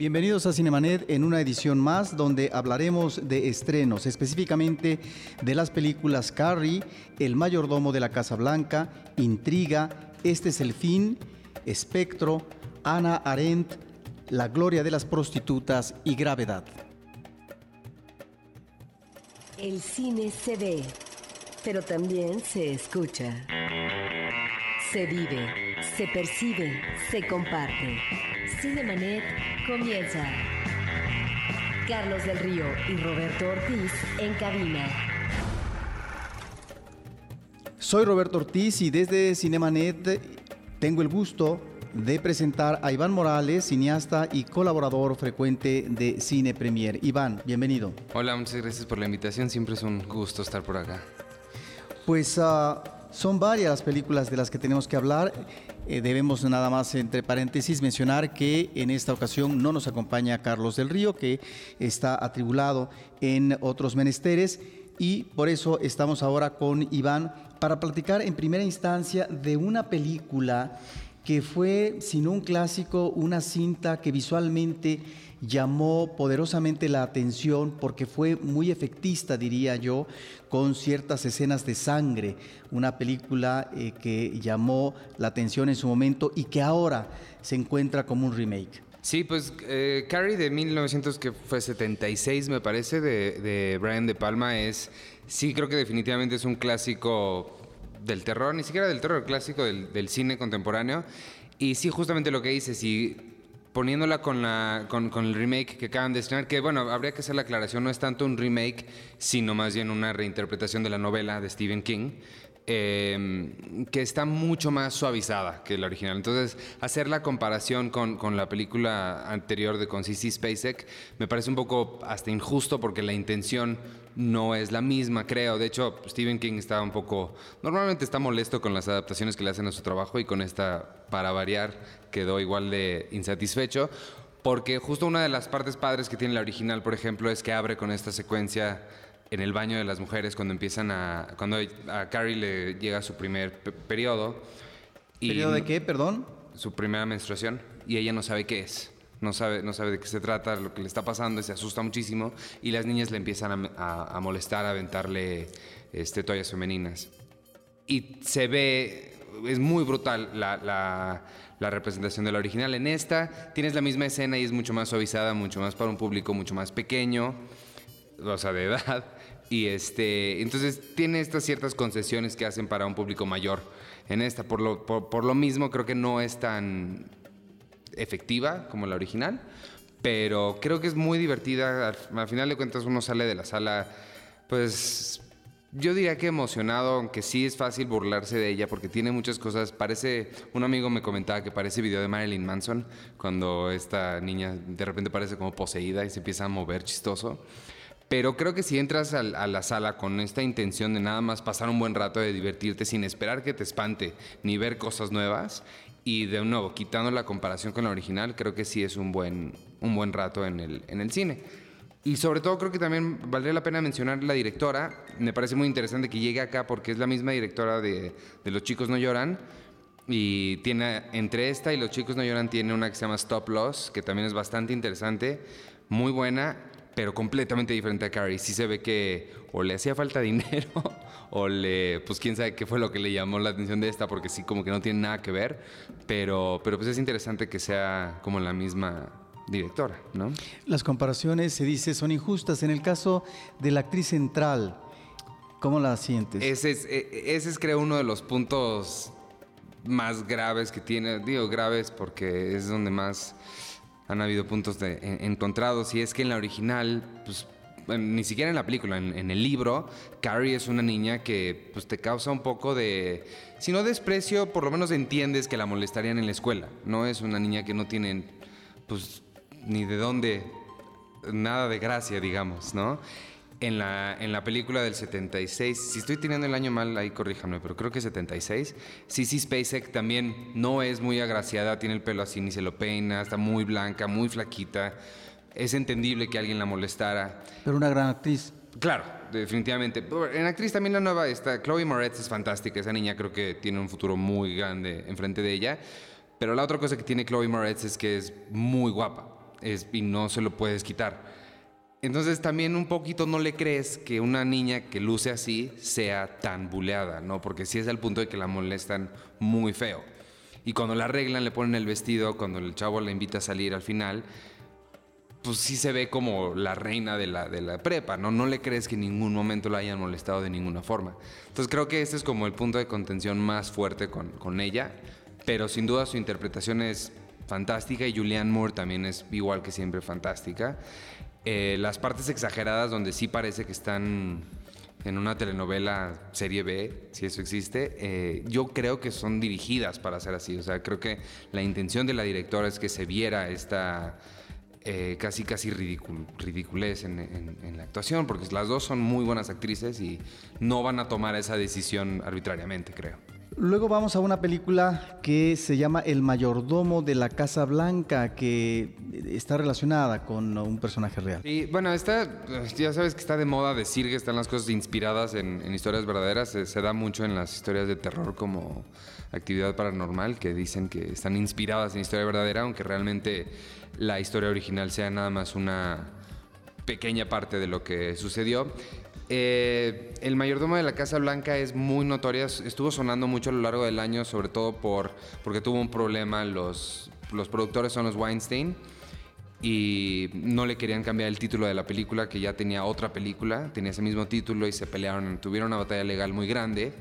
Bienvenidos a Cinemanet en una edición más donde hablaremos de estrenos, específicamente de las películas Carrie, El mayordomo de la Casa Blanca, Intriga, Este es el fin, Espectro, Ana Arendt, La gloria de las prostitutas y Gravedad. El cine se ve, pero también se escucha. Se vive, se percibe, se comparte. Cinemanet comienza. Carlos del Río y Roberto Ortiz en cabina. Soy Roberto Ortiz y desde Cinemanet tengo el gusto de presentar a Iván Morales, cineasta y colaborador frecuente de Cine Premier. Iván, bienvenido. Hola, muchas gracias por la invitación. Siempre es un gusto estar por acá. Pues uh, son varias las películas de las que tenemos que hablar. Eh, debemos nada más, entre paréntesis, mencionar que en esta ocasión no nos acompaña Carlos del Río, que está atribulado en otros menesteres. Y por eso estamos ahora con Iván para platicar en primera instancia de una película que fue, si no un clásico, una cinta que visualmente llamó poderosamente la atención porque fue muy efectista, diría yo, con ciertas escenas de sangre. Una película eh, que llamó la atención en su momento y que ahora se encuentra como un remake. Sí, pues eh, Carrie de 1976 me parece, de Brian De Palma, es, sí creo que definitivamente es un clásico del terror, ni siquiera del terror, clásico del, del, cine contemporáneo. Y sí, justamente lo que dices, y poniéndola con, la, con, con, el remake que acaban de estrenar, que bueno, habría que hacer la aclaración, no es tanto un remake, sino más bien una reinterpretación de la novela de Stephen King, eh, que está mucho más suavizada que la original. Entonces, hacer la comparación con, con la película anterior de con CC Spacek me parece un poco hasta injusto porque la intención no es la misma, creo. De hecho, Stephen King estaba un poco... Normalmente está molesto con las adaptaciones que le hacen a su trabajo y con esta, para variar, quedó igual de insatisfecho. Porque justo una de las partes padres que tiene la original, por ejemplo, es que abre con esta secuencia en el baño de las mujeres cuando empiezan a... Cuando a Carrie le llega su primer periodo. ¿Periodo de qué, perdón? Su primera menstruación y ella no sabe qué es. No sabe, no sabe de qué se trata, lo que le está pasando, y se asusta muchísimo y las niñas le empiezan a, a, a molestar, a aventarle este, toallas femeninas. Y se ve, es muy brutal la, la, la, representación de la original. En esta tienes la misma escena y es mucho más suavizada, mucho más para un público mucho más pequeño, o sea, de edad. Y este, entonces tiene estas ciertas concesiones que hacen para un público mayor. En esta, por lo, por, por lo mismo, creo que no es tan efectiva como la original, pero creo que es muy divertida. Al, al, final de cuentas uno sale de la sala, pues yo diría que emocionado, aunque sí es fácil burlarse de ella porque tiene muchas cosas. Parece, un amigo me comentaba que parece video de Marilyn Manson, cuando esta niña de repente parece como poseída y se empieza a mover chistoso. Pero creo que si entras a, la sala con esta intención de nada más pasar un buen rato, de divertirte, sin esperar que te espante ni ver cosas nuevas, y de nuevo, quitando la comparación con la original, creo que sí es un buen, un buen rato en el, en el cine. Y sobre todo creo que también valdría la pena mencionar la directora. Me parece muy interesante que llegue acá porque es la misma directora de, de Los chicos no lloran. Y tiene, entre esta y Los chicos no lloran, tiene una que se llama Stop Loss, que también es bastante interesante, muy buena pero completamente diferente a Carrie. Sí se ve que o le hacía falta dinero o le, pues quién sabe qué fue lo que le llamó la atención de esta, porque sí como que no tiene nada que ver, pero, pero pues es interesante que sea como la misma directora, ¿no? Las comparaciones, se dice, son injustas. En el caso de la actriz central, ¿cómo la sientes? Ese es, ese es creo uno de los puntos más graves que tiene, digo graves porque es donde más han habido puntos de, en, encontrados y es que en la original, pues ni siquiera en la película, en, en, el libro, Carrie es una niña que pues, te causa un poco de, si no desprecio, por lo menos entiendes que la molestarían en la escuela. No es una niña que no tiene, pues, ni de dónde, nada de gracia, digamos, ¿no? En la, en la película del 76, si estoy teniendo el año mal, ahí corríjanme, pero creo que 76, Sissy Spacek también no es muy agraciada, tiene el pelo así, ni se lo peina, está muy blanca, muy flaquita. Es entendible que alguien la molestara. Pero una gran actriz. Claro, definitivamente. En actriz también la nueva está, Chloe Moretz es fantástica, esa niña creo que tiene un futuro muy grande enfrente de ella. Pero la otra cosa que tiene Chloe Moretz es que es muy guapa es, y no se lo puedes quitar. Entonces también un poquito no le crees que una niña que luce así sea tan buleada, ¿no? Porque sí es al punto de que la molestan muy feo. Y cuando la arreglan, le ponen el vestido, cuando el chavo la invita a salir al final, pues sí se ve como la reina de la, de la prepa, ¿no? No le crees que en ningún momento la hayan molestado de ninguna forma. Entonces creo que este es como el punto de contención más fuerte con, con ella, pero sin duda su interpretación es fantástica y Julianne Moore también es igual que siempre fantástica. Eh, las partes exageradas donde sí parece que están en una telenovela serie B, si eso existe, eh, yo creo que son dirigidas para ser así. O sea, creo que la intención de la directora es que se viera esta eh, casi casi ridicul ridiculez en, en, la actuación, porque las dos son muy buenas actrices y no van a tomar esa decisión arbitrariamente, creo. Luego vamos a una película que se llama El mayordomo de la Casa Blanca, que está relacionada con un personaje real. Y bueno, está, ya sabes que está de moda decir que están las cosas inspiradas en, historias verdaderas. Se, da mucho en las historias de terror como actividad paranormal, que dicen que están inspiradas en historia verdadera, aunque realmente la historia original sea nada más una pequeña parte de lo que sucedió. Eh, el mayordomo de la Casa Blanca es muy notoria, estuvo sonando mucho a lo largo del año, sobre todo por, porque tuvo un problema, los, los productores son los Weinstein y no le querían cambiar el título de la película, que ya tenía otra película, tenía ese mismo título y se pelearon, tuvieron una batalla legal muy grande.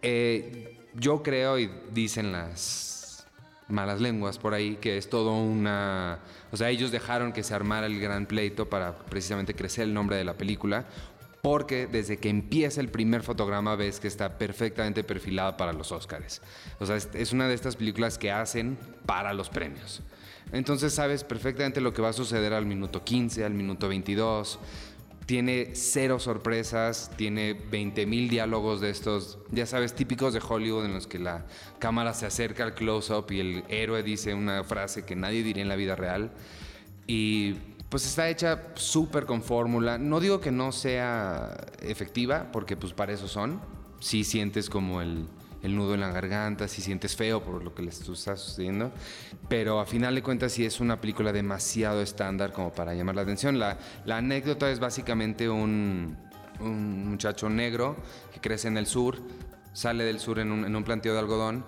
Eh, yo creo, y dicen las malas lenguas por ahí, que es todo una... O sea, ellos dejaron que se armara el gran pleito para precisamente crecer el nombre de la película, porque desde que empieza el primer fotograma ves que está perfectamente perfilada para los Oscars. O sea, es una de estas películas que hacen para los premios. Entonces sabes perfectamente lo que va a suceder al minuto 15, al minuto 22. Tiene cero sorpresas, tiene 20 mil diálogos de estos, ya sabes, típicos de Hollywood en los que la cámara se acerca al close-up y el héroe dice una frase que nadie diría en la vida real. Y pues está hecha súper con fórmula. No digo que no sea efectiva, porque pues para eso son. Sí sientes como el, nudo en la garganta, si sientes feo por lo que les está sucediendo. Pero a final de cuentas sí es una película demasiado estándar como para llamar la atención. La, anécdota es básicamente un, muchacho negro que crece en el sur, sale del sur en un, en un planteo de algodón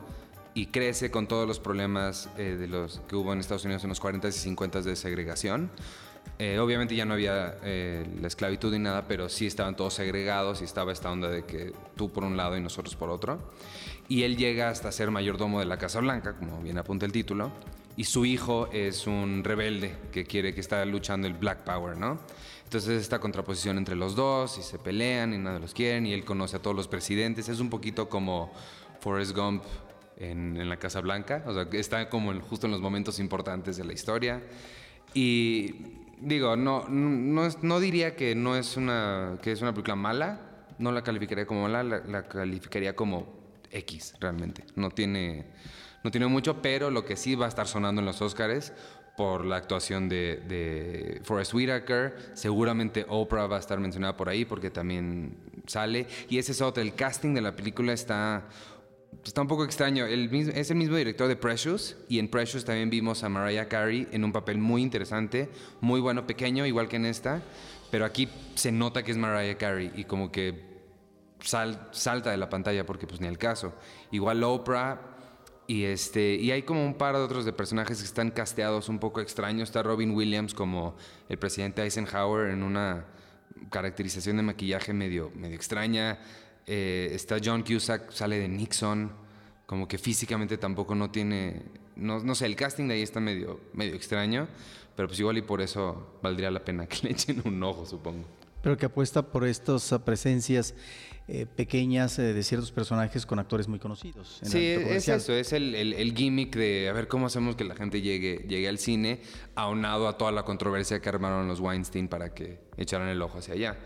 y crece con todos los problemas eh, de los que hubo en Estados Unidos en los 40s y 50s de segregación. Eh, obviamente ya no había eh, la esclavitud ni nada, pero sí estaban todos segregados y estaba esta onda de que tú por un lado y nosotros por otro. Y él llega hasta ser mayordomo de la Casa Blanca, como bien apunta el título, y su hijo es un rebelde que quiere que está luchando el Black Power, ¿no? Entonces esta contraposición entre los dos y se pelean y nadie los quieren y él conoce a todos los presidentes. Es un poquito como Forrest Gump en, en la Casa Blanca, o sea, está como justo en los momentos importantes de la historia. Y digo, no, no, no, diría que no es una, que es una película mala, no la calificaría como mala, la, calificaría como X realmente. No tiene, no tiene mucho, pero lo que sí va a estar sonando en los Oscars por la actuación de, de Forrest Whitaker, seguramente Oprah va a estar mencionada por ahí porque también sale, y ese es otro, el casting de la película está está un poco extraño. es el mismo director de Precious y en Precious también vimos a Mariah Carey en un papel muy interesante, muy bueno, pequeño, igual que en esta, pero aquí se nota que es Mariah Carey y como que salta de la pantalla porque pues ni el caso. Igual Oprah y este y hay como un par de otros de personajes que están casteados un poco extraños. Está Robin Williams como el presidente Eisenhower en una caracterización de maquillaje medio medio extraña. Eh, está John Cusack, sale de Nixon, como que físicamente tampoco no tiene, no, no, sé, el casting de ahí está medio, medio extraño, pero pues igual y por eso valdría la pena que le echen un ojo, supongo. Pero que apuesta por estas presencias eh, pequeñas eh, de ciertos personajes con actores muy conocidos. sí, es eso, es el, el, gimmick de a ver cómo hacemos que la gente llegue, llegue al cine, aunado a toda la controversia que armaron los Weinstein para que echaran el ojo hacia allá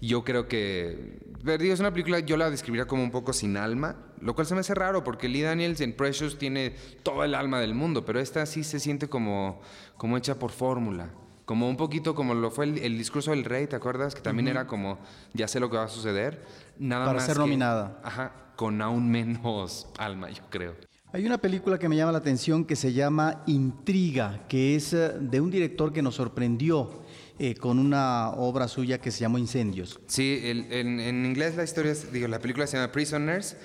yo creo que. es una película, yo la describiría como un poco sin alma, lo cual se me hace raro porque Lee Daniels en Precious tiene todo el alma del mundo, pero esta sí se siente como, como hecha por fórmula. Como un poquito como lo fue el, discurso del rey, ¿te acuerdas? Que también era como, ya sé lo que va a suceder. Nada Para más ser nominada. Ajá, con aún menos alma, yo creo. Hay una película que me llama la atención que se llama Intriga, que es eh, de un director que nos sorprendió eh, con una obra suya que se llamó Incendios. Sí, en, inglés la historia, digo, la película se llama Prisoners.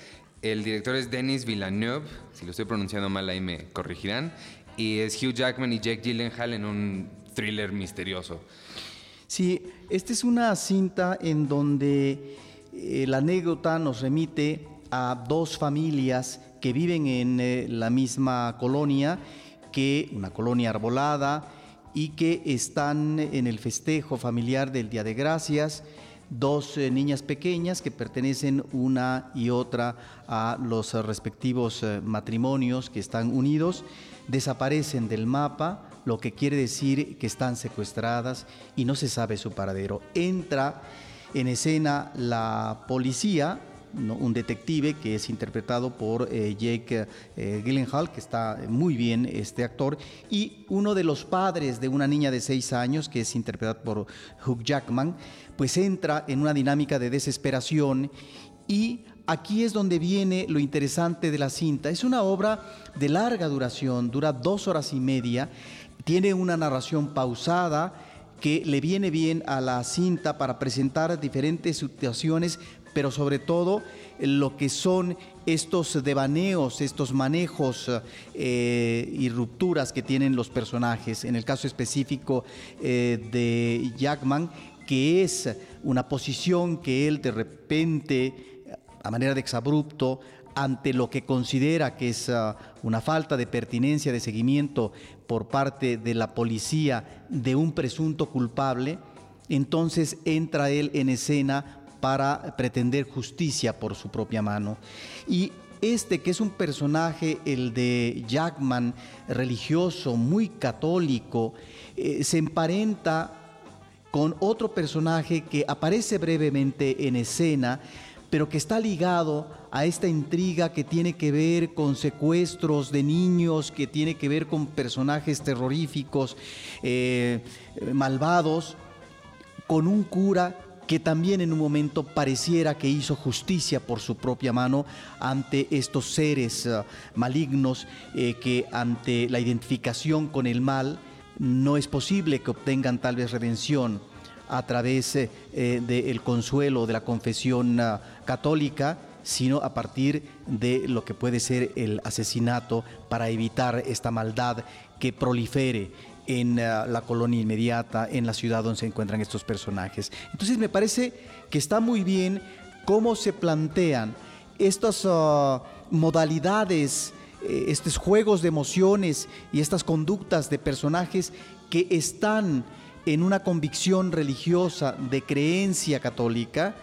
El director es Denis Villeneuve, si lo estoy pronunciando mal ahí me corregirán. Y es Hugh Jackman y Jake Gyllenhaal en un thriller misterioso. Sí, esta es una cinta en donde eh, la anécdota nos remite a dos familias que viven en eh, la misma colonia, que una colonia arbolada y que están en el festejo familiar del Día de Gracias, dos eh, niñas pequeñas que pertenecen una y otra a los respectivos matrimonios que están unidos, desaparecen del mapa, lo que quiere decir que están secuestradas y no se sabe su paradero. Entra en escena la policía, un detective que es interpretado por eh, Jake eh, Gyllenhaal, que está muy bien este actor, y uno de los padres de una niña de seis años, que es interpretado por Hugh Jackman, pues entra en una dinámica de desesperación y aquí es donde viene lo interesante de la cinta. Es una obra de larga duración, dura dos horas y media, tiene una narración pausada que le viene bien a la cinta para presentar diferentes situaciones, pero sobre todo lo que son estos devaneos, estos manejos eh, y rupturas que tienen los personajes. En el caso específico eh, de Jackman, que es una posición que él de repente, a manera de exabrupto, ante lo que considera que es ah, una falta de pertinencia de seguimiento por parte de la policía de un presunto culpable, entonces entra él en escena para pretender justicia por su propia mano. Y este, que es un personaje, el de Jackman, religioso, muy católico, eh, se emparenta con otro personaje que aparece brevemente en escena, pero que está ligado a esta intriga que tiene que ver con secuestros de niños, que tiene que ver con personajes terroríficos, eh, malvados, con un cura que también en un momento pareciera que hizo justicia por su propia mano ante estos seres eh, malignos eh, que ante la identificación con el mal no es posible que obtengan tal vez redención a través eh, del consuelo de la confesión católica, sino a partir de lo que puede ser el asesinato para evitar esta maldad que prolifere en ah, la colonia inmediata, en la ciudad donde se encuentran estos personajes. Entonces me parece que está muy bien cómo se plantean estas ah, modalidades, eh, estos juegos de emociones y estas conductas de personajes que están en una convicción religiosa de creencia católica,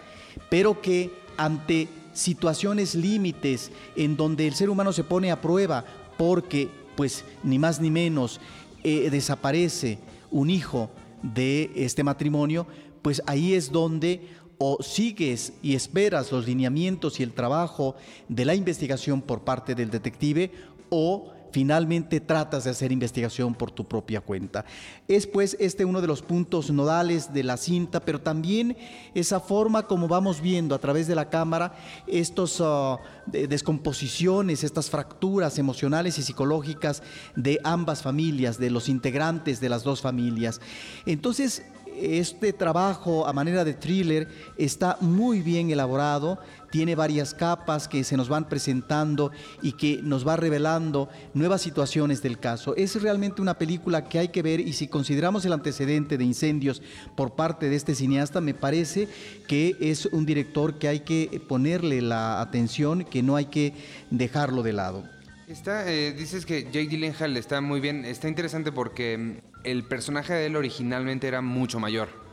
pero que ante situaciones límites en donde el ser humano se pone a prueba porque, pues, ni más ni menos, eh, desaparece un hijo de este matrimonio, pues ahí es donde o sigues y esperas los lineamientos y el trabajo de la investigación por parte del detective o finalmente tratas de hacer investigación por tu propia cuenta. Es pues este uno de los puntos nodales de la cinta, pero también esa forma como vamos viendo a través de la cámara estas ah, descomposiciones, estas fracturas emocionales y psicológicas de ambas familias, de los integrantes de las dos familias. Entonces, este trabajo a manera de thriller está muy bien elaborado, tiene varias capas que se nos van presentando y que nos va revelando nuevas situaciones del caso. Es realmente una película que hay que ver y si consideramos el antecedente de incendios por parte de este cineasta, me parece que es un director que hay que ponerle la atención, que no hay que dejarlo de lado. Está, eh, dices que Jake Gyllenhaal está muy bien, está interesante porque mm, el personaje de él originalmente era mucho mayor.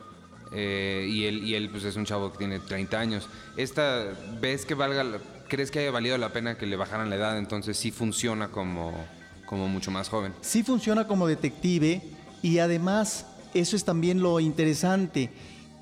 Eh, y él, y él pues es un chavo que tiene 30 años. Esta, ¿ves que valga, crees que haya valido la pena que le bajaran la edad? Entonces sí funciona como, como mucho más joven. Sí funciona como detective y además eso es también lo interesante,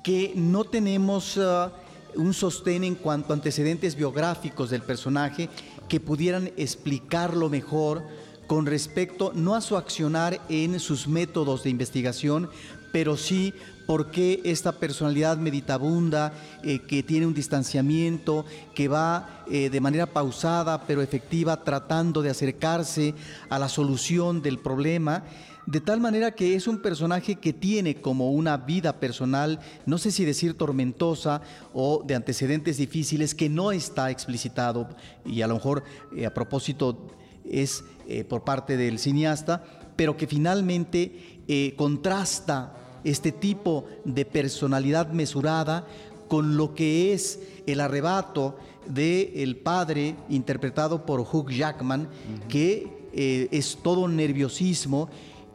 que no tenemos uh, un sostén en cuanto a antecedentes biográficos del personaje que pudieran explicarlo mejor con respecto no a su accionar en sus métodos de investigación, pero sí por qué esta personalidad meditabunda, eh, que tiene un distanciamiento, que va eh, de manera pausada pero efectiva tratando de acercarse a la solución del problema de tal manera que es un personaje que tiene como una vida personal, no sé si decir tormentosa o de antecedentes difíciles, que no está explicitado y a lo mejor eh, a propósito es por parte del cineasta, pero que finalmente contrasta este tipo de personalidad mesurada con lo que es el arrebato del el padre interpretado por Hugh Jackman, que es todo nerviosismo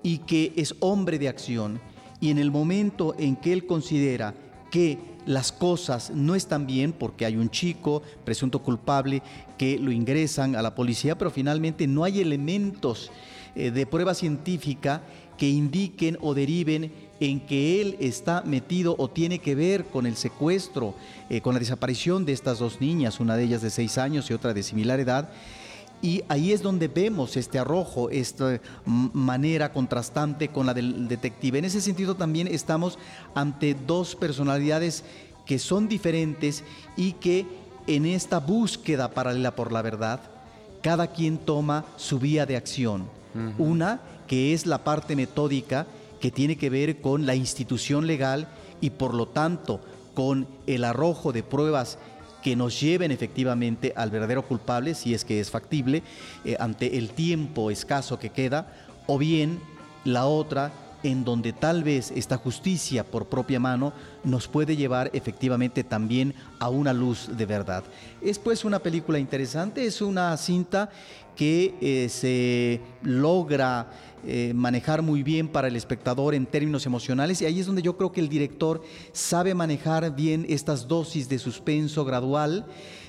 y que es hombre de acción. Y en el momento en que él considera que las cosas no están bien porque hay un chico presunto culpable que lo ingresan a la policía, pero finalmente no hay elementos eh, de prueba científica que indiquen o deriven en que él está metido o tiene que ver con el secuestro, eh, con la desaparición de estas dos niñas, una de ellas de seis años y otra de similar edad, y ahí es donde vemos este arrojo, esta manera contrastante con la del detective. En ese sentido también estamos ante dos personalidades que son diferentes y que en esta búsqueda paralela por la verdad, cada quien toma su vía de acción. Una que es la parte metódica que tiene que ver con la institución legal y por lo tanto con el arrojo de pruebas que nos lleven efectivamente al verdadero culpable, si es que es factible, eh, ante el tiempo escaso que queda, o bien la otra en donde tal vez esta justicia por propia mano nos puede llevar efectivamente también a una luz de verdad. Es pues una película interesante, es una cinta que eh, se logra eh, manejar muy bien para el espectador en términos emocionales y ahí es donde yo creo que el director sabe manejar bien estas dosis de suspenso gradual.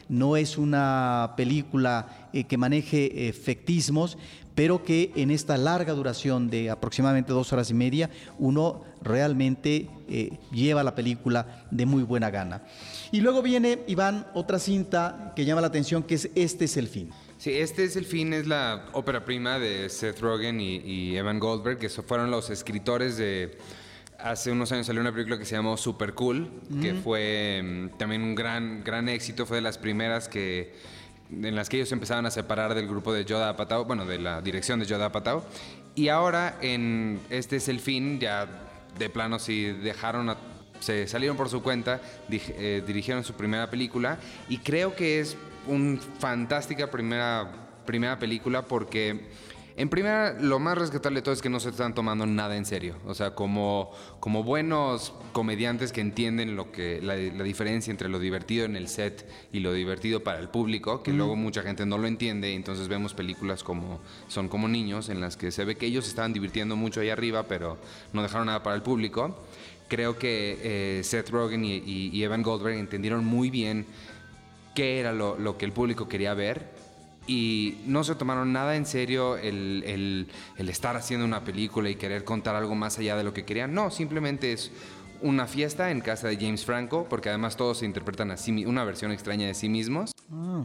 No es una película eh, que maneje efectismos, pero que en esta larga duración de aproximadamente dos horas y media uno realmente eh, lleva la película de muy buena gana. Y luego viene, Iván, otra cinta que llama la atención, que es Este es el fin. Sí, este es el fin, es la ópera prima de Seth Rogen y, Evan Goldberg, que fueron los escritores de... Hace unos años salió una película que se llamó Super Cool, que fue mm, también un gran, gran éxito, fue de las primeras que en las que ellos empezaban a separar del grupo de Yoda Apatow, bueno, de la dirección de Yoda Apatow. Y ahora en Este es el fin, ya de plano sí dejaron se salieron por su cuenta, eh, dirigieron su primera película y creo que es una fantástica primera, primera película porque, en primera, lo más rescatable de todo es que no se están tomando nada en serio. O sea, como, como buenos comediantes que entienden lo que, la, diferencia entre lo divertido en el set y lo divertido para el público, que luego mucha gente no lo entiende, y entonces vemos películas como Son como niños, en las que se ve que ellos estaban divirtiendo mucho ahí arriba, pero no dejaron nada para el público. Creo que eh, Seth Rogen y Evan Goldberg entendieron muy bien qué era lo, que el público quería ver y no se tomaron nada en serio el, estar haciendo una película y querer contar algo más allá de lo que querían. No, simplemente es una fiesta en casa de James Franco, porque además todos se interpretan así, una versión extraña de sí mismos. Ah.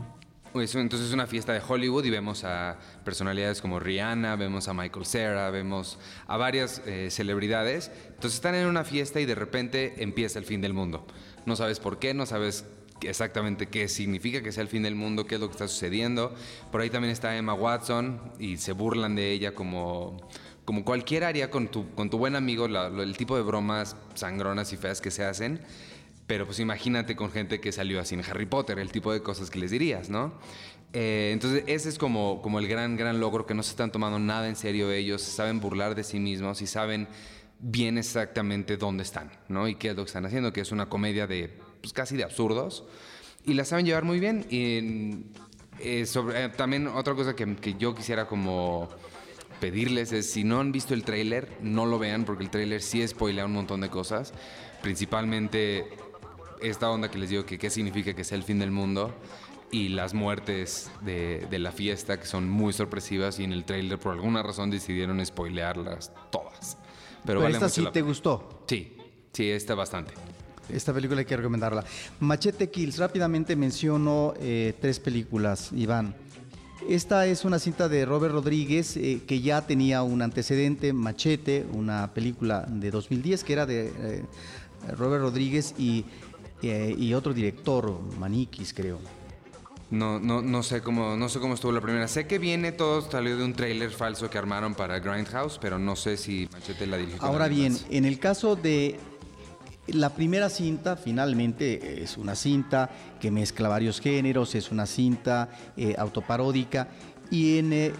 Entonces es una fiesta de Hollywood y vemos a personalidades como Rihanna, vemos a Michael Cera, vemos a varias eh, celebridades. Entonces están en una fiesta y de repente empieza el fin del mundo. No sabes por qué, no sabes exactamente qué significa que sea el fin del mundo, qué es lo que está sucediendo. Por ahí también está Emma Watson y se burlan de ella como, como cualquier haría con tu, con tu buen amigo, el tipo de bromas sangronas y feas que se hacen. Pero pues imagínate con gente que salió así en Harry Potter, el tipo de cosas que les dirías, ¿no? Eh, entonces ese es como, como el gran, gran logro, que no se están tomando nada en serio ellos, saben burlar de sí mismos y saben bien exactamente dónde están, ¿no? Y qué es lo que están haciendo, que es una comedia de pues, casi de absurdos, y la saben llevar muy bien. Y eh, sobre, eh, también otra cosa que, que, yo quisiera como pedirles es, si no han visto el tráiler, no lo vean, porque el tráiler sí spoilea un montón de cosas, principalmente esta onda que les digo que qué significa que sea el fin del mundo y las muertes de, de, la fiesta que son muy sorpresivas y en el tráiler por alguna razón decidieron spoilearlas todas. Pero, esta sí te gustó. Sí, sí, esta bastante. Esta película hay que recomendarla. Machete Kills, rápidamente menciono eh, tres películas, Iván. Esta es una cinta de Robert Rodríguez eh, que ya tenía un antecedente, Machete, una película de 2010 que era de eh, Robert Rodríguez y, y otro director, Maniquis creo. No, no, no, sé cómo, no sé cómo estuvo la primera. Sé que viene todo, salió de un tráiler falso que armaron para Grindhouse, pero no sé si Machete la dirigió. Ahora bien, más. en el caso de la primera cinta, finalmente es una cinta que mezcla varios géneros, es una cinta eh, autoparódica y en eh,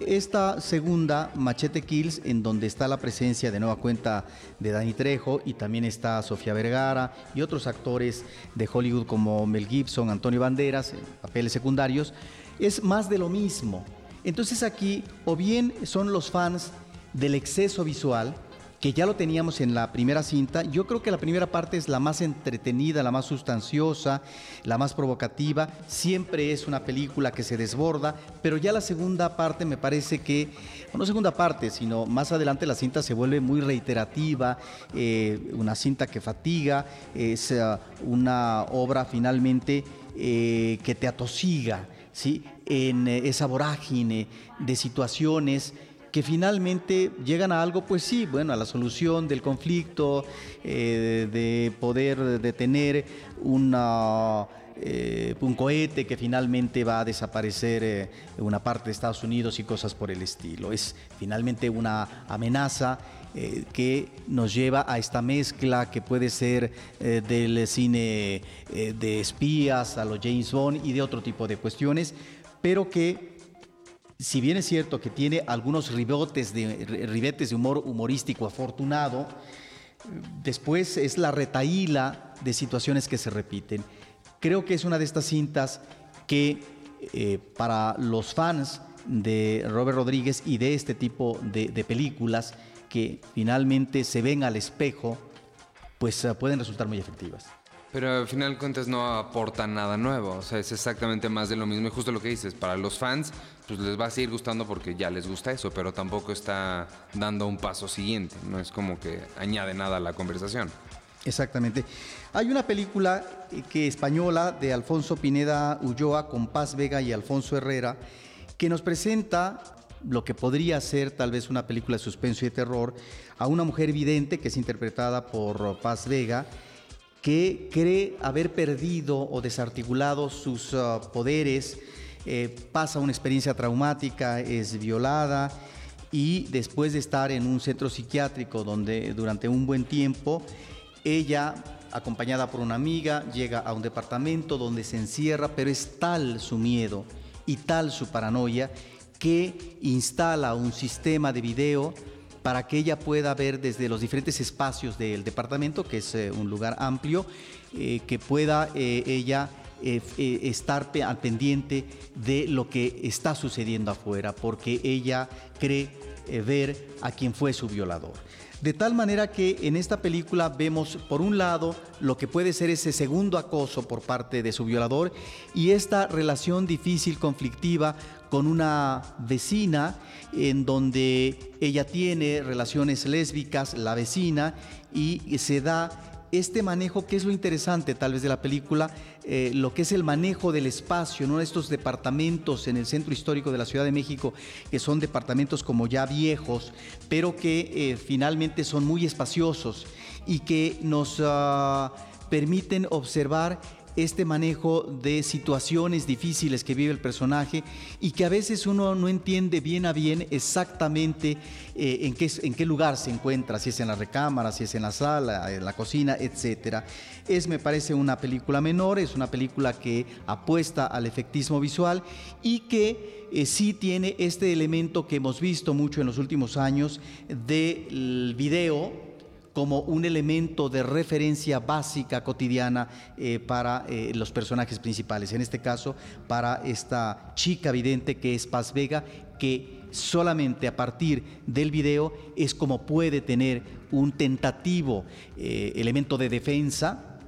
esta segunda, Machete Kills, en donde está la presencia de nueva cuenta de Dani Trejo y también está Sofía Vergara y otros actores de Hollywood como Mel Gibson, Antonio Banderas, en papeles secundarios, es más de lo mismo. Entonces aquí o bien son los fans del exceso visual, que ya lo teníamos en la primera cinta. Yo creo que la primera parte es la más entretenida, la más sustanciosa, la más provocativa. Siempre es una película que se desborda, pero ya la segunda parte me parece que, no segunda parte, sino más adelante la cinta se vuelve muy reiterativa, eh, una cinta que fatiga, es uh, una obra finalmente eh, que te atosiga, ¿sí? En eh, esa vorágine de situaciones que finalmente llegan a algo, pues sí, bueno, a la solución del conflicto, eh, de poder detener una, eh, un cohete que finalmente va a desaparecer eh, una parte de Estados Unidos y cosas por el estilo. Es finalmente una amenaza que nos lleva a esta mezcla que puede ser del cine de espías a los James Bond y de otro tipo de cuestiones, pero que si bien es cierto que tiene algunos de, ribetes de humor humorístico afortunado, después es la retaíla de situaciones que se repiten. Creo que es una de estas cintas que eh, para los fans de Robert Rodríguez y de este tipo de, películas que finalmente se ven al espejo, pues uh, pueden resultar muy efectivas. Pero al final cuentas no aporta nada nuevo, o sea, es exactamente más de lo mismo y justo lo que dices, para los fans pues les va a seguir gustando porque ya les gusta eso, pero tampoco está dando un paso siguiente, no es como que añade nada a la conversación. Exactamente. Hay una película que española de Alfonso Pineda Ulloa con Paz Vega y Alfonso Herrera que nos presenta lo que podría ser tal vez una película de suspenso y de terror a una mujer vidente que es interpretada por Paz Vega que cree haber perdido o desarticulado sus uh, poderes, eh, pasa una experiencia traumática, es violada y después de estar en un centro psiquiátrico donde durante un buen tiempo ella acompañada por una amiga llega a un departamento donde se encierra, pero es tal su miedo y tal su paranoia que instala un sistema de video para que ella pueda ver desde los diferentes espacios del departamento, que es eh, un lugar amplio, eh, que pueda ella eh, eh, estar al pendiente de lo que está sucediendo afuera, porque ella cree eh, ver a quien fue su violador. De tal manera que en esta película vemos, por un lado, lo que puede ser ese segundo acoso por parte de su violador y esta relación difícil, conflictiva, con una vecina en donde ella tiene relaciones lésbicas, la vecina, y se da este manejo, que es lo interesante tal vez de la película, eh, lo que es el manejo del espacio, ¿no? Estos departamentos en el centro histórico de la Ciudad de México, que son departamentos como ya viejos, pero que eh, finalmente son muy espaciosos y que nos ah, permiten observar este manejo de situaciones difíciles que vive el personaje y que a veces uno no entiende bien a bien exactamente eh, en, qué, en qué lugar se encuentra, si es en la recámara, si es en la sala, en la cocina, etc. Es, me parece, una película menor, es una película que apuesta al efectismo visual y que eh, sí tiene este elemento que hemos visto mucho en los últimos años del video como un elemento de referencia básica cotidiana eh, para eh, los personajes principales. En este caso, para esta chica vidente que es Paz Vega, que solamente a partir del video es como puede tener un tentativo eh, elemento de defensa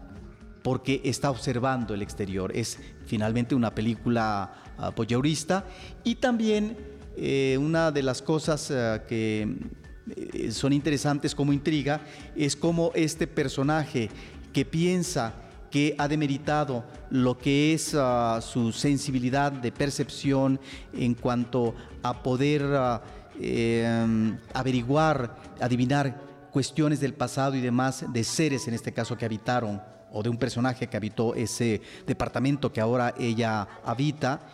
porque está observando el exterior. Es finalmente una película uh, y también una de las cosas uh, que eh, son interesantes como intriga es cómo este personaje que piensa que ha demeritado lo que es ah, su sensibilidad de percepción en cuanto a poder ah, em, averiguar, adivinar cuestiones del pasado y demás de seres, en este caso, que habitaron, o de un personaje que habitó ese departamento que ahora ella habita,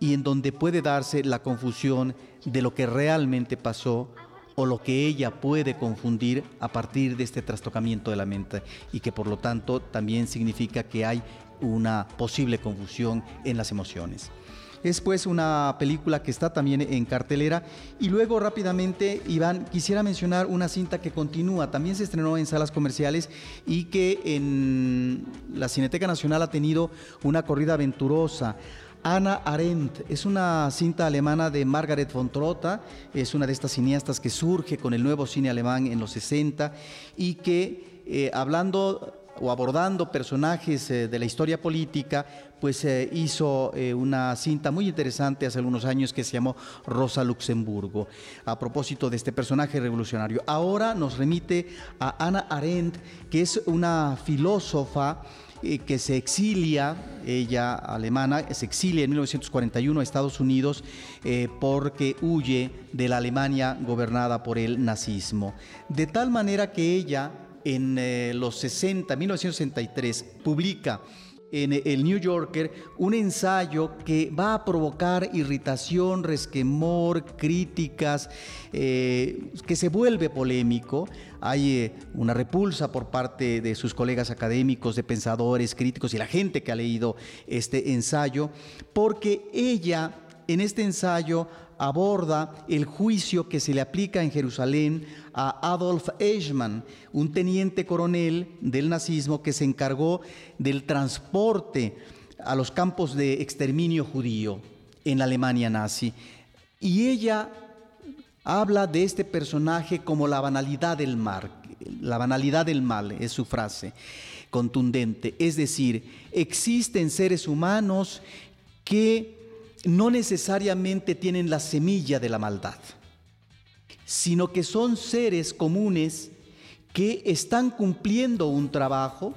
y en donde puede darse la confusión de lo que realmente pasó o lo que ella puede confundir a partir de este trastocamiento de la mente y que por lo tanto también significa que hay una posible confusión en las emociones. Es pues una película que está también en cartelera. Y luego rápidamente, Iván, quisiera mencionar una cinta que continúa. También se estrenó en salas comerciales y que en la Cineteca Nacional ha tenido una corrida aventurosa. Ana Arendt es una cinta alemana de Margaret von Trotta, es una de estas cineastas que surge con el nuevo cine alemán en los 60 y que eh, hablando o abordando personajes eh, de la historia política, pues eh, hizo una cinta muy interesante hace algunos años que se llamó Rosa Luxemburgo, a propósito de este personaje revolucionario. Ahora nos remite a Ana Arendt, que es una filósofa, que se exilia, ella alemana, se exilia en 1941 a Estados Unidos eh, porque huye de la Alemania gobernada por el nazismo. De tal manera que ella en eh, los 60, 1963, publica en el New Yorker un ensayo que va a provocar irritación, resquemor, críticas, eh, que se vuelve polémico. Hay eh, una repulsa por parte de sus colegas académicos, de pensadores, críticos y la gente que ha leído este ensayo, porque ella en este ensayo aborda el juicio que se le aplica en Jerusalén a Adolf Eichmann, un teniente coronel del nazismo que se encargó del transporte a los campos de exterminio judío en la Alemania nazi. Y ella habla de este personaje como la banalidad del mal, la banalidad del mal es su frase contundente, es decir, existen seres humanos que no necesariamente tienen la semilla de la maldad, sino que son seres comunes que están cumpliendo un trabajo,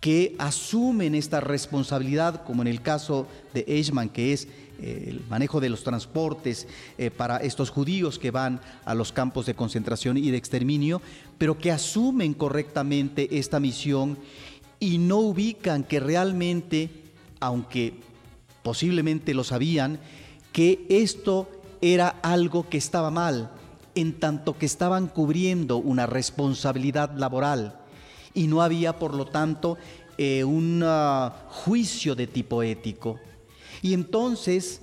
que asumen esta responsabilidad, como en el caso de Eichmann, que es el manejo de los transportes eh, para estos judíos que van a los campos de concentración y de exterminio, pero que asumen correctamente esta misión y no ubican que realmente, aunque posiblemente lo sabían, que esto era algo que estaba mal, en tanto que estaban cubriendo una responsabilidad laboral y no había, por lo tanto, eh, un ah, juicio de tipo ético. Y entonces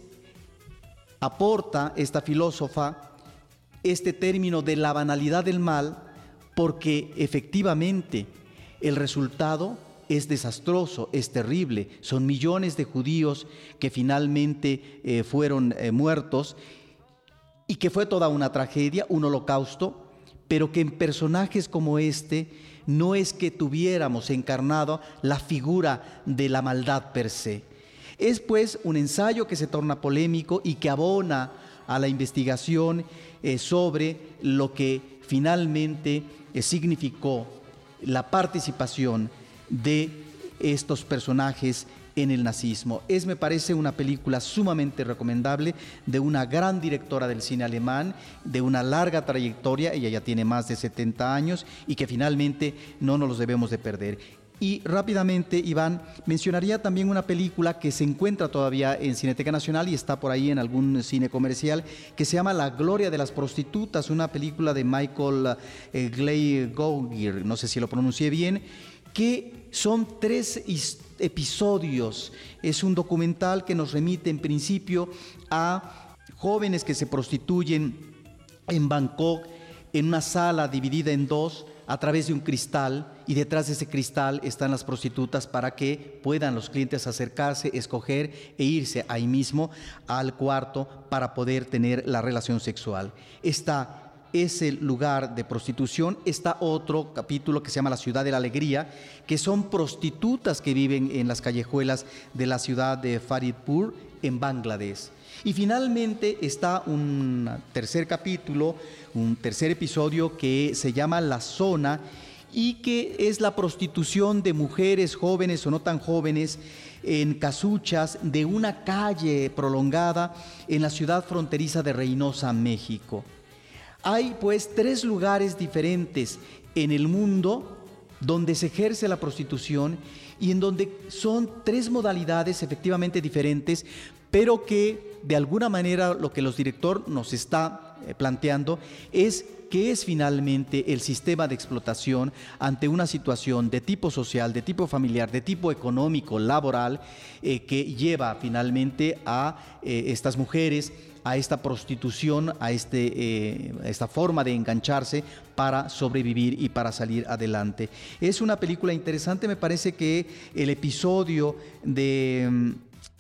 aporta esta filósofa este término de la banalidad del mal porque efectivamente el resultado es desastroso, es terrible. Son millones de judíos que finalmente eh, fueron eh, muertos y que fue toda una tragedia, un holocausto, pero que en personajes como este no es que tuviéramos encarnado la figura de la maldad per se. Es pues un ensayo que se torna polémico y que abona a la investigación eh, sobre lo que finalmente significó la participación de estos personajes en el nazismo. Es, me parece, una película sumamente recomendable de una gran directora del cine alemán, de una larga trayectoria, ella ya tiene más de 70 años y que finalmente no nos los debemos de perder. Y rápidamente, Iván, mencionaría también una película que se encuentra todavía en Cineteca Nacional y está por ahí en algún cine comercial, que se llama La Gloria de las Prostitutas, una película de Michael eh, Gley no sé si lo pronuncié bien, que son tres episodios. Es un documental que nos remite en principio a jóvenes que se prostituyen en Bangkok en una sala dividida en dos a través de un cristal y detrás de ese cristal están las prostitutas para que puedan los clientes acercarse, escoger e irse ahí mismo al cuarto para poder tener la relación sexual. Está ese lugar de prostitución. Está otro capítulo que se llama La ciudad de la alegría, que son prostitutas que viven en las callejuelas de la ciudad de Faridpur, en Bangladesh. Y finalmente está un tercer capítulo, un tercer episodio que se llama La Zona y que es la prostitución de mujeres jóvenes o no tan jóvenes en casuchas de una calle prolongada en la ciudad fronteriza de Reynosa, México. Hay pues tres lugares diferentes en el mundo donde se ejerce la prostitución y en donde son tres modalidades efectivamente diferentes, pero que de alguna manera lo que los director nos está eh, planteando es qué es finalmente el sistema de explotación ante una situación de tipo social, de tipo familiar, de tipo económico, laboral, eh, que lleva finalmente a eh, estas mujeres a esta prostitución, a, este, eh, esta forma de engancharse para sobrevivir y para salir adelante. Es una película interesante, me parece que el episodio de mm,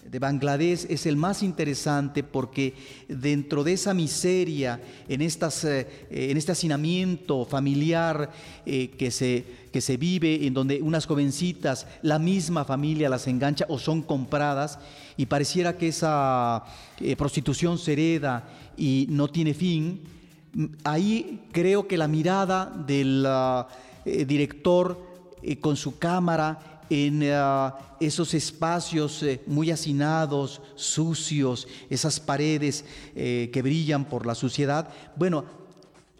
de Bangladesh es el más interesante porque dentro de esa miseria, en, estas, eh, en este hacinamiento familiar eh, que, se, que se vive, en donde unas jovencitas, la misma familia las engancha o son compradas, y pareciera que esa eh, prostitución se hereda y no tiene fin, ahí creo que la mirada del ah, director con su cámara, en eh, esos espacios eh, muy hacinados, sucios, esas paredes eh, que brillan por la suciedad. Bueno,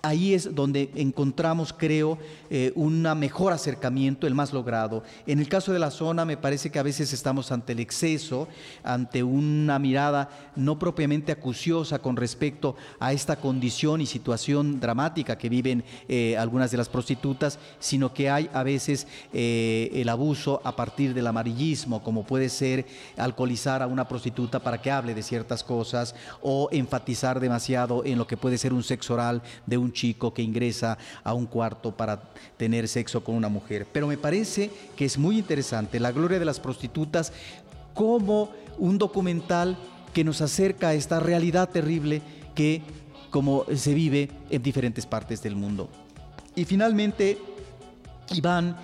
ahí es donde encontramos, creo, eh, un mejor acercamiento, el más logrado. En el caso de la zona, me parece que a veces estamos ante el exceso, ante una mirada no propiamente acuciosa con respecto a esta condición y situación dramática que viven eh, algunas de las prostitutas, sino que hay a veces eh, el abuso a partir del amarillismo, como puede ser alcoholizar a una prostituta para que hable de ciertas cosas o enfatizar demasiado en lo que puede ser un sexo oral de un chico que ingresa a un cuarto para tener sexo con una mujer. Pero me parece que es muy interesante La Gloria de las Prostitutas como un documental que nos acerca a esta realidad terrible que como se vive en diferentes partes del mundo. Y finalmente, Iván,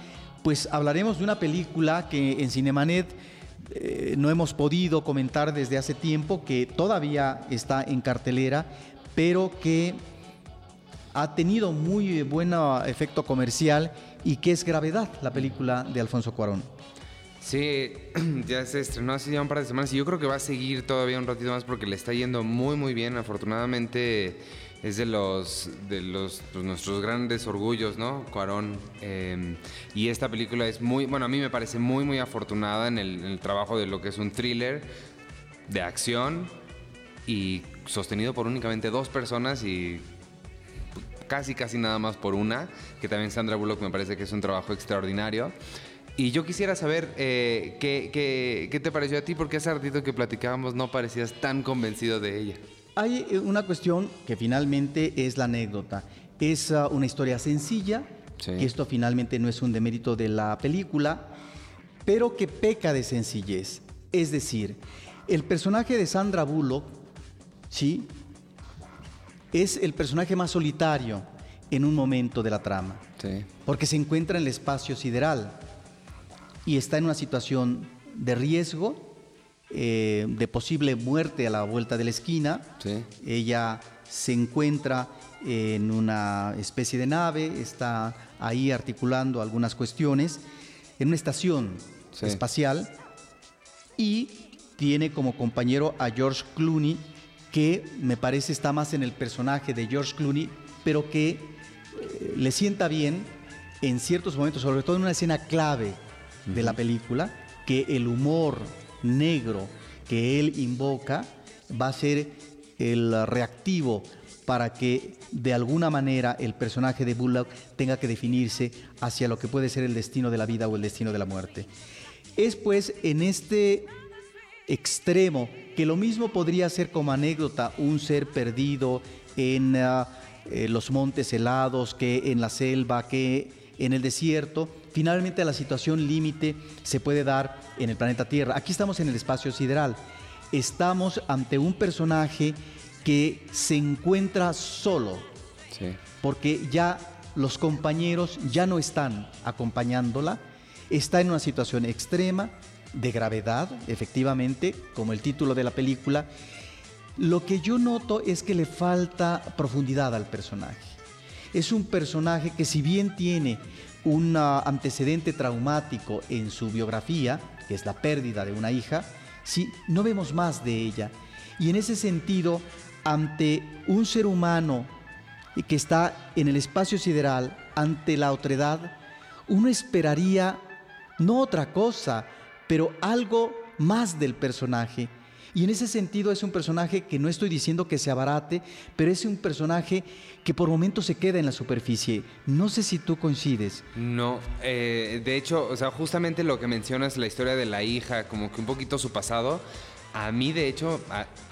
pues hablaremos de una película que en Cinemanet eh, no hemos podido comentar desde hace tiempo, que todavía está en cartelera, pero que ha tenido muy buen efecto comercial y que es Gravedad, la película de Alfonso Cuarón. Sí, ya se estrenó hace ya un par de semanas y yo creo que va a seguir todavía un ratito más porque le está yendo muy muy bien. Afortunadamente es de los de los pues, nuestros grandes orgullos, ¿no? Cuarón. Em, y esta película es muy, bueno, a mí me parece muy muy afortunada en el, en el trabajo de lo que es un thriller de acción y sostenido por únicamente dos personas y casi, casi nada más por una, que también Sandra Bullock me parece que es un trabajo extraordinario. Y yo quisiera saber eh, qué, qué, te pareció a ti, porque hace ratito que platicábamos no parecías tan convencido de ella. Hay eh, una cuestión que finalmente es la anécdota. Es uh, una historia sencilla, que esto finalmente no es un demérito de la película, pero que peca de sencillez. Es decir, el personaje de Sandra Bullock, ¿sí? Es el personaje más solitario en un momento de la trama. Porque se encuentra en el espacio sideral y está en una situación de riesgo, eh, de posible muerte a la vuelta de la esquina. Ella se encuentra en una especie de nave, está ahí articulando algunas cuestiones, en una estación espacial y tiene como compañero a George Clooney, que me parece está más en el personaje de George Clooney, pero que eh, le sienta bien en ciertos momentos, sobre todo en una escena clave de la película, que el humor negro que él invoca va a ser el reactivo para que de alguna manera el personaje de Bullock tenga que definirse hacia lo que puede ser el destino de la vida o el destino de la muerte. Es pues en este extremo, que lo mismo podría ser como anécdota un ser perdido en ah, eh, los montes helados, que en la selva, que en el desierto. Finalmente la situación límite se puede dar en el planeta Tierra. Aquí estamos en el espacio sideral. Estamos ante un personaje que se encuentra solo, porque ya los compañeros ya no están acompañándola, está en una situación extrema, de gravedad, efectivamente, como el título de la película. Lo que yo noto es que le falta profundidad al personaje. Es un personaje que si bien tiene un ah, antecedente traumático en su biografía, que es la pérdida de una hija, ¿sí? no vemos más de ella. Y en ese sentido, ante un ser humano que está en el espacio sideral, ante la otredad, uno esperaría no otra cosa, pero algo más del personaje. Y en ese sentido es un personaje que no estoy diciendo que se abarate, pero es un personaje que por momentos se queda en la superficie. No sé si tú coincides. No, eh, de hecho, o sea, justamente lo que mencionas, la historia de la hija, como que un poquito su pasado, a mí de hecho,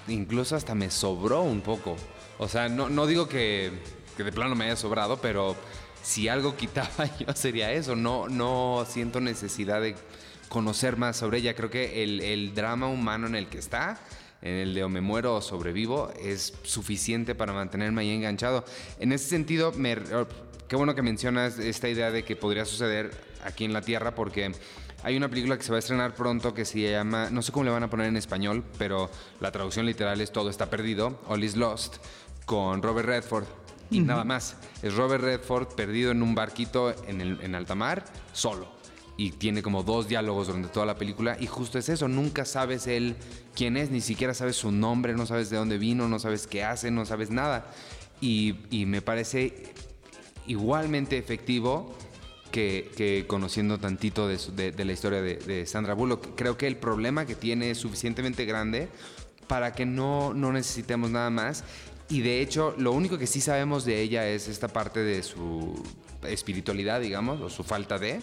incluso hasta me sobró un poco. O sea, no, no digo que, que de plano me haya sobrado, pero si algo quitaba yo sería eso. No, no siento necesidad de conocer más sobre ella. Creo que el, drama humano en el que está, en el de o me muero o sobrevivo, es suficiente para mantenerme ahí enganchado. En ese sentido, me, oh, qué bueno que mencionas esta idea de que podría suceder aquí en la Tierra, porque hay una película que se va a estrenar pronto que se llama, no sé cómo le van a poner en español, pero la traducción literal es Todo está perdido, All is Lost, con Robert Redford. Y nada más, es Robert Redford perdido en un barquito en, el, en alta mar, solo y tiene como dos diálogos durante toda la película y justo es eso, nunca sabes él quién es, ni siquiera sabes su nombre, no sabes de dónde vino, no sabes qué hace, no sabes nada. Y, me parece igualmente efectivo que, conociendo tantito de, la historia de, Sandra Bullock. Creo que el problema que tiene es suficientemente grande para que no, no necesitemos nada más. Y de hecho, lo único que sí sabemos de ella es esta parte de su espiritualidad, digamos, o su falta de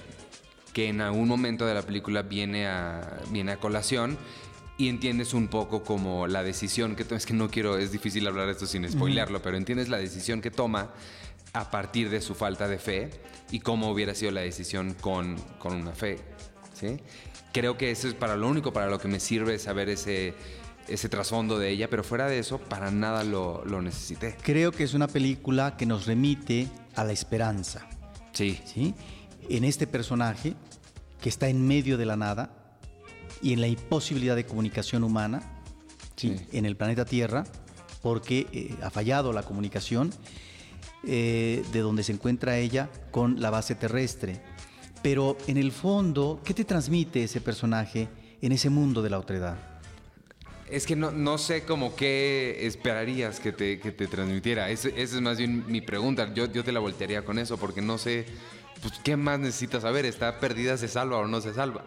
que en algún momento de la película viene a, viene a colación y entiendes un poco como la decisión que es que no quiero, es difícil hablar esto sin spoilearlo, pero entiendes la decisión que toma a partir de su falta de fe y cómo hubiera sido la decisión con, con una fe. ¿sí? Creo que eso es para lo único para lo que me sirve saber ese, ese trasfondo de ella, pero fuera de eso, para nada lo, lo necesité. Creo que es una película que nos remite a la esperanza. Sí. ¿Sí? En este personaje que está en medio de la nada y en la imposibilidad de comunicación humana en el planeta Tierra, porque eh, ha fallado la comunicación eh, de donde se encuentra ella con la base terrestre. Pero en el fondo, ¿qué te transmite ese personaje en ese mundo de la otredad? Es que no, no sé cómo qué esperarías que te, que te transmitiera. esa es más bien mi pregunta. Yo, yo te la voltearía con eso, porque no sé pues, ¿qué más necesitas saber? ¿Está perdida, se salva o no se salva?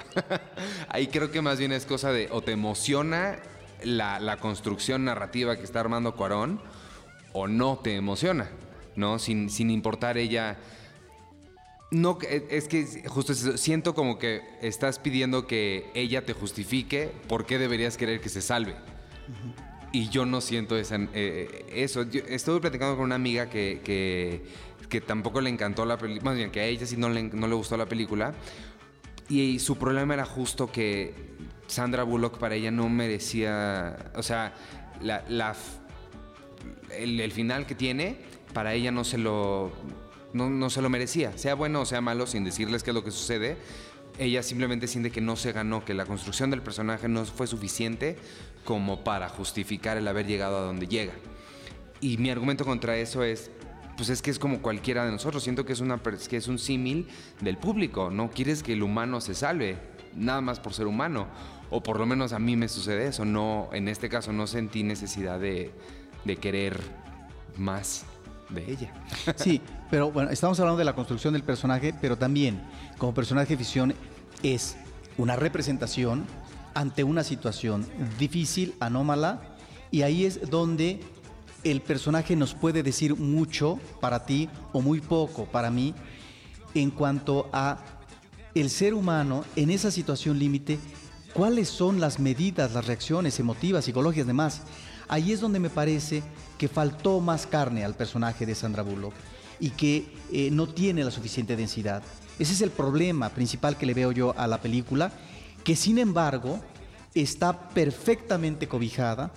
Ahí creo que más bien es cosa de, o te emociona la, construcción narrativa que está armando Cuarón, o no te emociona, ¿no? Sin, sin importar ella... No, es que justo siento como que estás pidiendo que ella te justifique por qué deberías querer que se salve. Y yo no siento esa, eh, eso. estuve platicando con una amiga que que tampoco le encantó la película, más bien que a ella sí no le, no le gustó la película. Y, su problema era justo que Sandra Bullock para ella no merecía, o sea, la, el, final que tiene para ella no se lo no, no, se lo merecía, sea bueno o sea malo, sin decirles qué es lo que sucede. Ella simplemente siente que no se ganó, que la construcción del personaje no fue suficiente como para justificar el haber llegado a donde llega. Y mi argumento contra eso es, pues es que es como cualquiera de nosotros. Siento que es, una, que es un símil del público. No quieres que el humano se salve, nada más por ser humano. O por lo menos a mí me sucede eso. No, en este caso no sentí necesidad de, de querer más de ella. Sí, pero bueno, estamos hablando de la construcción del personaje, pero también como personaje de ficción es una representación ante una situación difícil, anómala, y ahí es donde el personaje nos puede decir mucho para ti o muy poco para mí en cuanto a el ser humano en esa situación límite, cuáles son las medidas, las reacciones emotivas, psicológicas, demás. Ahí es donde me parece que faltó más carne al personaje de Sandra Bullock y que eh, no tiene la suficiente densidad. Ese es el problema principal que le veo yo a la película, que sin embargo está perfectamente cobijada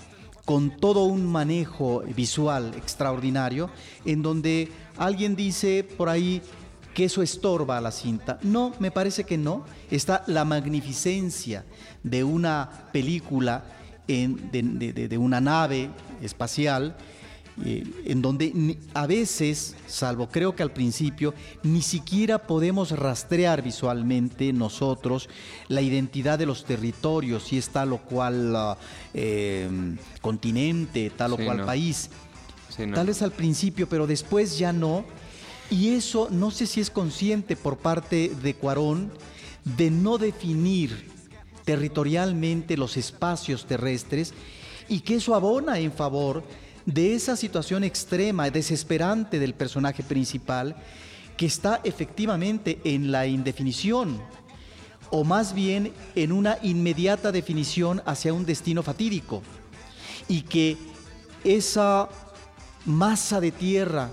con todo un manejo visual extraordinario, en donde alguien dice por ahí que eso estorba a la cinta. No, me parece que no. Está la magnificencia de una película de, una nave espacial eh, en donde a veces, salvo creo que al principio, ni siquiera podemos rastrear visualmente nosotros la identidad de los territorios, si es tal o cual ah, em, continente, tal o cual país. Tal vez al principio, pero después ya no. Y eso no sé si es consciente por parte de Cuarón de no definir territorialmente los espacios terrestres y que eso abona en favor de esa situación extrema, desesperante del personaje principal, que está efectivamente en la indefinición, o más bien en una inmediata definición hacia un destino fatídico, y que esa masa de tierra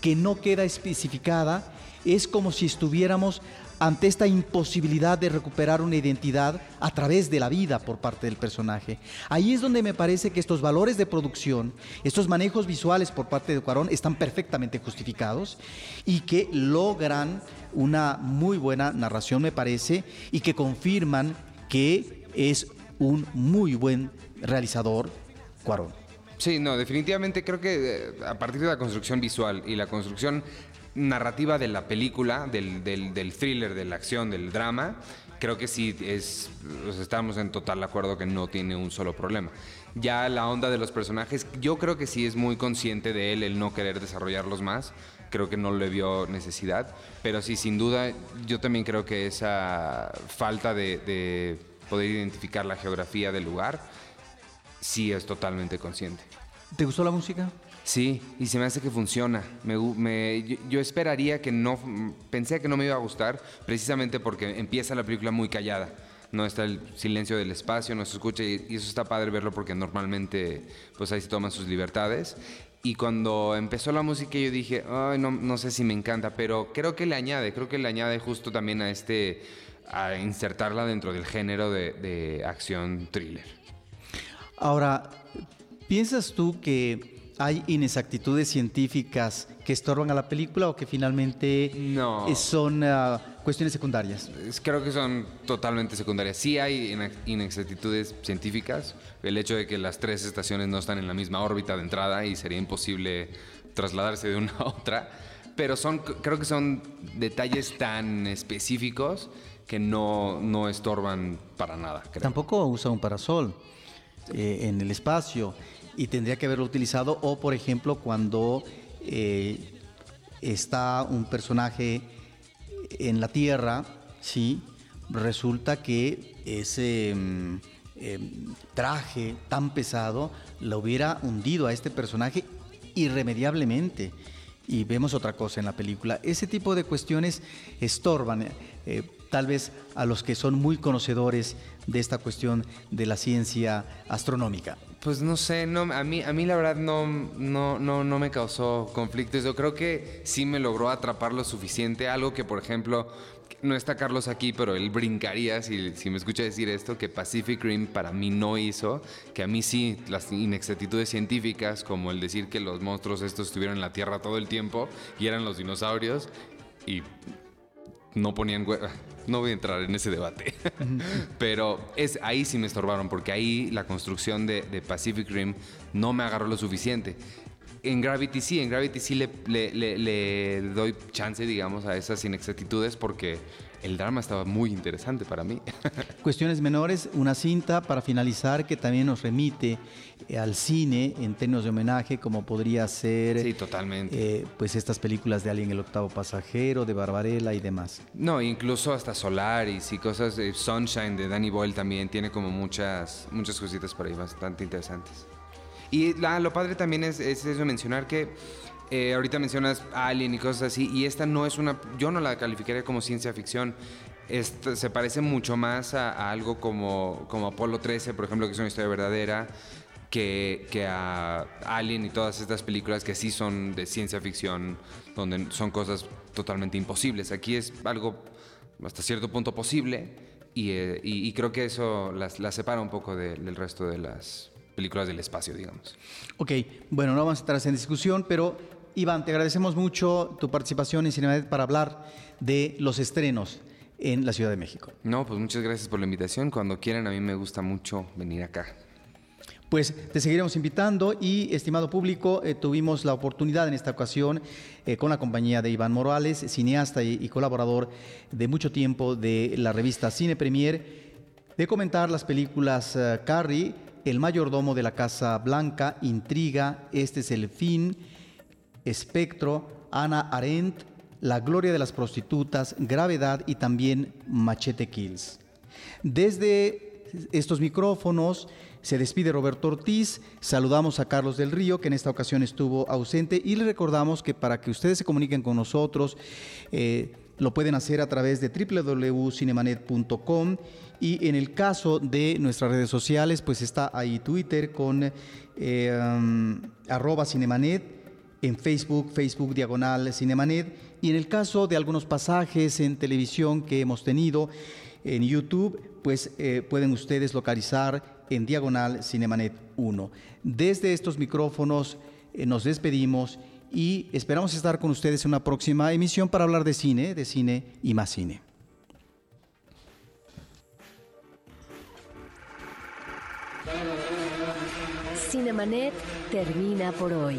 que no queda especificada es como si estuviéramos ante esta imposibilidad de recuperar una identidad a través de la vida por parte del personaje. Ahí es donde me parece que estos valores de producción, estos manejos visuales por parte de Cuarón están perfectamente justificados y que logran una muy buena narración, me parece, y que confirman que es un muy buen realizador Cuarón. Sí, no, definitivamente creo que eh, a partir de la construcción visual y la construcción narrativa de la película, del, del, thriller, de la acción, del drama, creo que sí es, estamos en total acuerdo que no tiene un solo problema. Ya la onda de los personajes, yo creo que sí es muy consciente de él el no querer desarrollarlos más. Creo que no le vio necesidad, pero sí, sin duda, yo también creo que esa falta de, de poder identificar la geografía del lugar, sí es totalmente consciente. ¿Te gustó la música? Sí, y se me hace que funciona. yo, esperaría que no, pensé que no me iba a gustar, precisamente porque empieza la película muy callada. No está el silencio del espacio, no se escucha, y, eso está padre verlo porque normalmente pues ahí se toman sus libertades. Y cuando empezó la música yo dije, Ay, no, sé si me encanta, pero creo que le añade, creo que le añade justo también a este, a insertarla dentro del género de acción thriller. Ahora, ¿piensas tú que ¿Hay inexactitudes científicas que estorban a la película o que finalmente son ah, cuestiones secundarias? Creo que son totalmente secundarias. Sí hay inexactitudes científicas. El hecho de que las tres estaciones no están en la misma órbita de entrada y sería imposible trasladarse de una a otra. Pero son, creo que son detalles tan específicos que no, no estorban para nada. Tampoco usa un parasol eh, en el espacio y tendría que haberlo utilizado. O, por ejemplo, cuando eh, está un personaje en la Tierra, ¿sí? resulta que ese mm, em, traje tan pesado lo hubiera hundido a este personaje irremediablemente. Y vemos otra cosa en la película. Ese tipo de cuestiones estorban. Eh, tal vez a los que son muy conocedores de esta cuestión de la ciencia astronómica. Pues no sé, no, a, mí, a mí la verdad no, me causó conflictos. Yo creo que sí me logró atrapar lo suficiente. Algo que, por ejemplo, no está Carlos aquí, pero él brincaría si, si me escucha decir esto, que Pacific Rim para mí no hizo, que a mí sí, las inexactitudes científicas, como el decir que los monstruos estos estuvieron en la Tierra todo el tiempo y eran los dinosaurios, y no ponían no voy a entrar en ese debate pero es ahí sí me estorbaron porque ahí la construcción de, Pacific Rim no me agarró lo suficiente. En Gravity sí, en Gravity sí le, doy chance, digamos, a esas inexactitudes porque el drama estaba muy interesante para mí. Cuestiones menores, una cinta para finalizar que también nos remite eh, al cine en términos de homenaje, como podría ser. Sí, totalmente. Eh, pues estas películas de Alien el octavo pasajero, de Barbarella y demás. No, incluso hasta Solaris y cosas de Sunshine de Danny Boyle también tiene como muchas, muchas cositas por ahí bastante interesantes. Y lo padre también es, es eso mencionar que eh, ahorita mencionas Alien y cosas así, y esta no es una, yo no la calificaría como ciencia ficción. se parece mucho más a, algo como, como Apolo 13, por ejemplo, que es una historia verdadera, que, que, a Alien y todas estas películas que sí son de ciencia ficción, donde son cosas totalmente imposibles. Aquí es algo hasta cierto punto posible, y, eh, creo que eso las, separa un poco del resto de las películas del espacio, digamos. Ok, bueno, no vamos a estar en discusión, pero Iván, te agradecemos mucho tu participación en Cinemanet para hablar de los estrenos en la Ciudad de México. No, pues muchas gracias por la invitación. Cuando quieran, a mí me gusta mucho venir acá. Pues te seguiremos invitando y, estimado público, eh, tuvimos la oportunidad en esta ocasión eh, con la compañía de Iván Morales, cineasta y, colaborador de mucho tiempo de la revista Cine Premier, de comentar las películas eh, Carrie, El mayordomo de la Casa Blanca, Intriga, Este es el fin, Espectro, Ana Arendt, La gloria de las prostitutas, Gravedad y también Machete Kills. Desde estos micrófonos, se despide Roberto Ortiz, saludamos a Carlos del Río, que en esta ocasión estuvo ausente, y le recordamos que para que ustedes se comuniquen con nosotros, eh, lo pueden hacer a través de www.cinemanet.com y en el caso de nuestras redes sociales, pues está ahí Twitter con eh, arroba cinemanet, en Facebook, Facebook diagonal cinemanet, y en el caso de algunos pasajes en televisión que hemos tenido en YouTube, pues eh, pueden ustedes localizar en Diagonal Cinemanet 1. Desde estos micrófonos eh, nos despedimos y esperamos estar con ustedes en una próxima emisión para hablar de cine, de cine y más cine. Cinemanet termina por hoy.